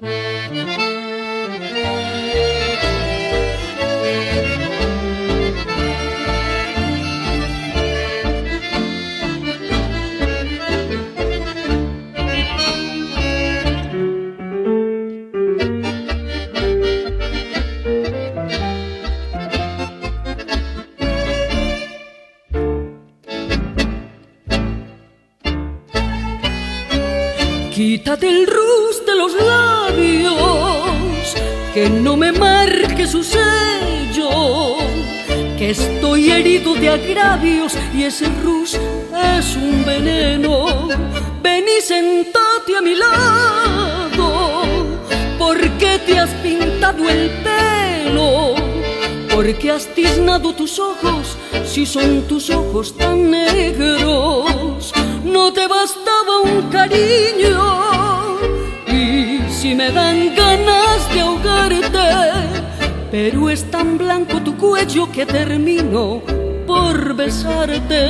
Thank you. Quítate el rus de los labios, que no me marque su sello, que estoy herido de agravios y ese rus es un veneno. Ven y sentate a mi lado, porque te has pintado el pelo, porque has tiznado tus ojos, si son tus ojos tan negros no te bastaba un cariño y si me dan ganas de ahogarte, pero es tan blanco tu cuello que termino por besarte.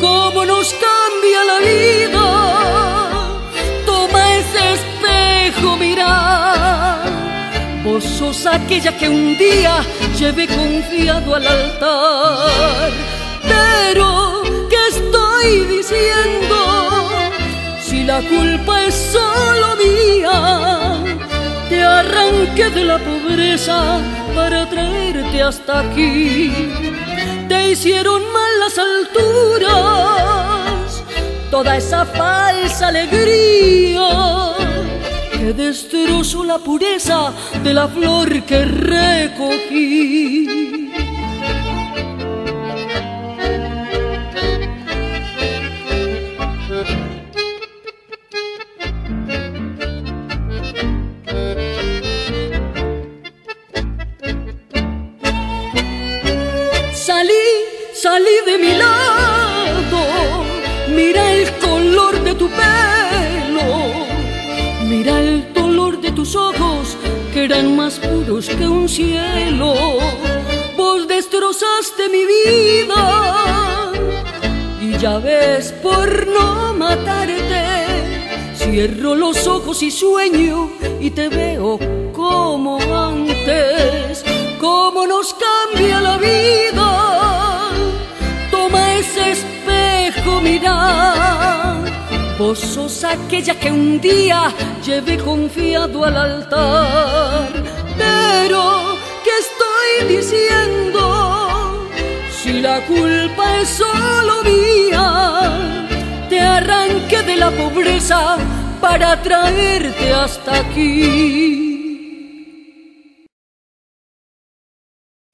¿Cómo nos cambia la vida? Toma ese espejo, mira. Vos sos aquella que un día llevé confiado al altar, pero ¿qué estoy? Si la culpa es solo mía, te arranqué de la pobreza para traerte hasta aquí. Te hicieron mal las alturas, toda esa falsa alegría que destrozó la pureza de la flor que recogí. Salí de mi lado, mira el color de tu pelo, mira el dolor de tus ojos que eran más puros que un cielo. Vos destrozaste mi vida y ya ves por no matarte. Cierro los ojos y sueño y te veo como antes, cómo nos cambia la vida. Sos aquella que un día llevé confiado al altar. Pero, ¿qué estoy diciendo? Si la culpa es solo mía, te arranqué de la pobreza para traerte hasta aquí.